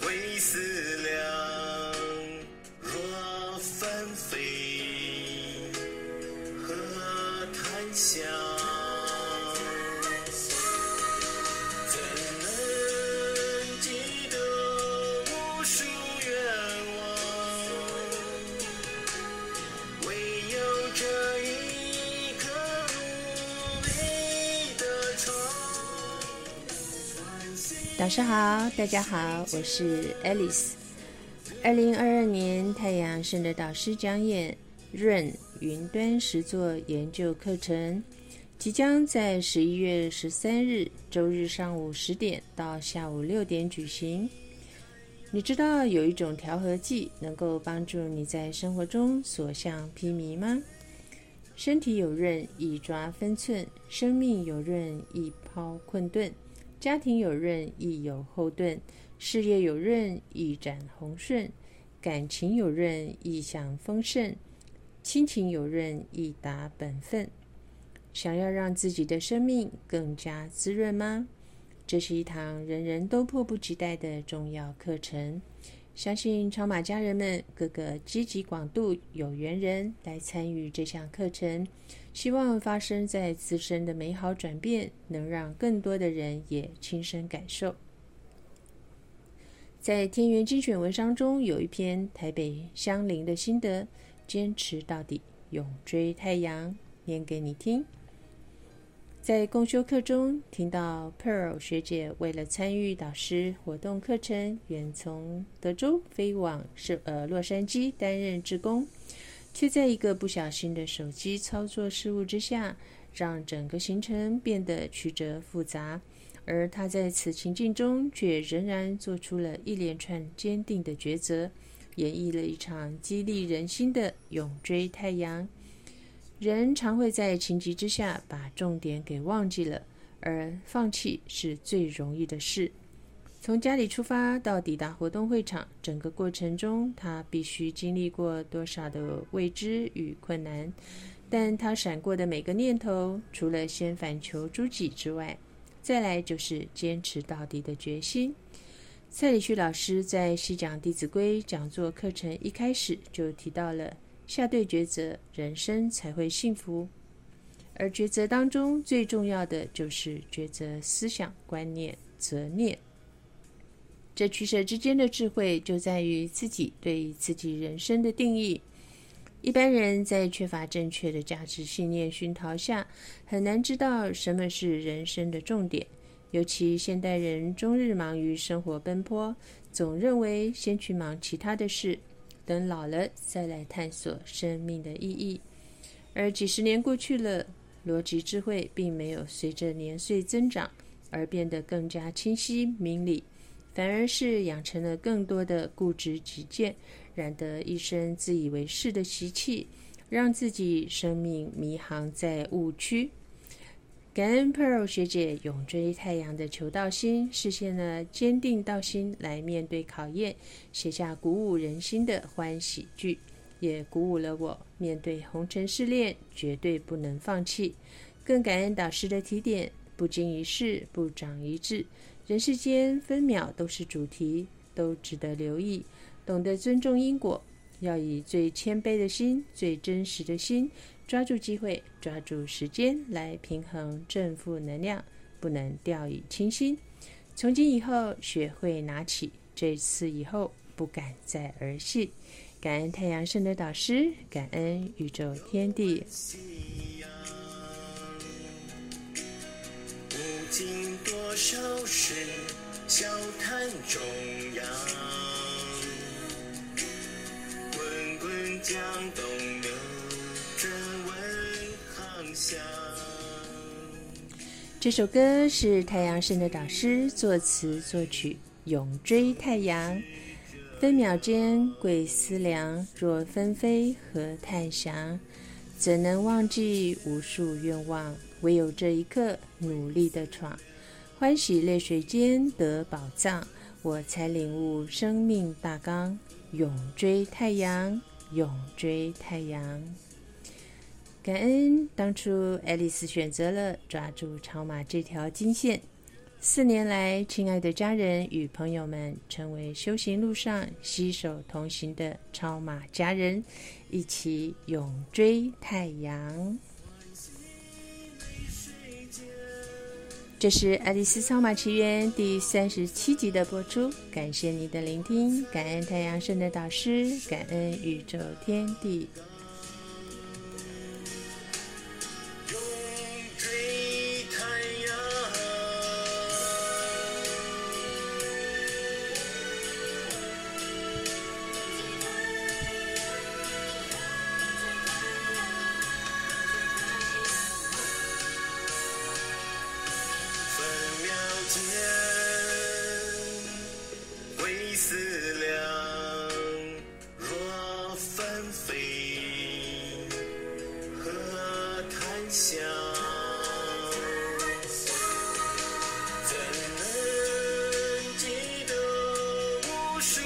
会思量，若纷飞，何谈笑？老师好，大家好，我是 Alice。二零二二年太阳圣的导师讲演润云端实作研究课程，即将在十一月十三日周日上午十点到下午六点举行。你知道有一种调和剂能够帮助你在生活中所向披靡吗？身体有润，易抓分寸；生命有润，易抛困顿；家庭有润，亦有后盾；事业有润，亦展宏顺；感情有润，亦享丰盛；亲情有润，亦达本分。想要让自己的生命更加滋润吗？这是一堂人人都迫不及待的重要课程。相信超马家人们各个积极广度有缘人来参与这项课程，希望发生在自身的美好转变，能让更多的人也亲身感受。在天元精选文章中有一篇台北相邻的心得，坚持到底，永追太阳，念给你听。在共修课中，听到 Pearl 学姐为了参与导师活动课程，远从德州飞往是呃洛杉矶担任志工，却在一个不小心的手机操作失误之下，让整个行程变得曲折复杂。而他在此情境中，却仍然做出了一连串坚定的抉择，演绎了一场激励人心的永追太阳。人常会在情急之下把重点给忘记了，而放弃是最容易的事。从家里出发到抵达活动会场，整个过程中，他必须经历过多少的未知与困难？但他闪过的每个念头，除了先反求诸己之外，再来就是坚持到底的决心。蔡礼旭老师在细讲《弟子规》讲座课程一开始就提到了。下对抉择，人生才会幸福。而抉择当中最重要的就是抉择思想观念、择念。这取舍之间的智慧，就在于自己对自己人生的定义。一般人在缺乏正确的价值信念熏陶下，很难知道什么是人生的重点。尤其现代人终日忙于生活奔波，总认为先去忙其他的事。等老了再来探索生命的意义，而几十年过去了，逻辑智慧并没有随着年岁增长而变得更加清晰明理，反而是养成了更多的固执己见，染得一身自以为是的习气，让自己生命迷航在误区。感恩 Pearl 学姐永追太阳的求道心，实现了坚定道心来面对考验，写下鼓舞人心的欢喜剧，也鼓舞了我面对红尘试炼绝对不能放弃。更感恩导师的提点：不经一事不长一智，人世间分秒都是主题，都值得留意。懂得尊重因果，要以最谦卑的心、最真实的心。抓住机会，抓住时间来平衡正负能量，不能掉以轻心。从今以后，学会拿起，这次以后不敢再儿戏。感恩太阳圣的导师，感恩宇宙天地。无尽多少事，笑谈中这首歌是太阳神的导师作词作曲，永追太阳。分秒间鬼思量，若纷飞何太祥？怎能忘记无数愿望？唯有这一刻努力的闯，欢喜泪水间得宝藏，我才领悟生命大纲。永追太阳，永追太阳。感恩当初爱丽丝选择了抓住超马这条金线，四年来，亲爱的家人与朋友们，成为修行路上携手同行的超马家人，一起永追太阳。这是《爱丽丝超马奇缘》第三十七集的播出，感谢你的聆听，感恩太阳神的导师，感恩宇宙天地。飞。和谈笑，怎能记得无数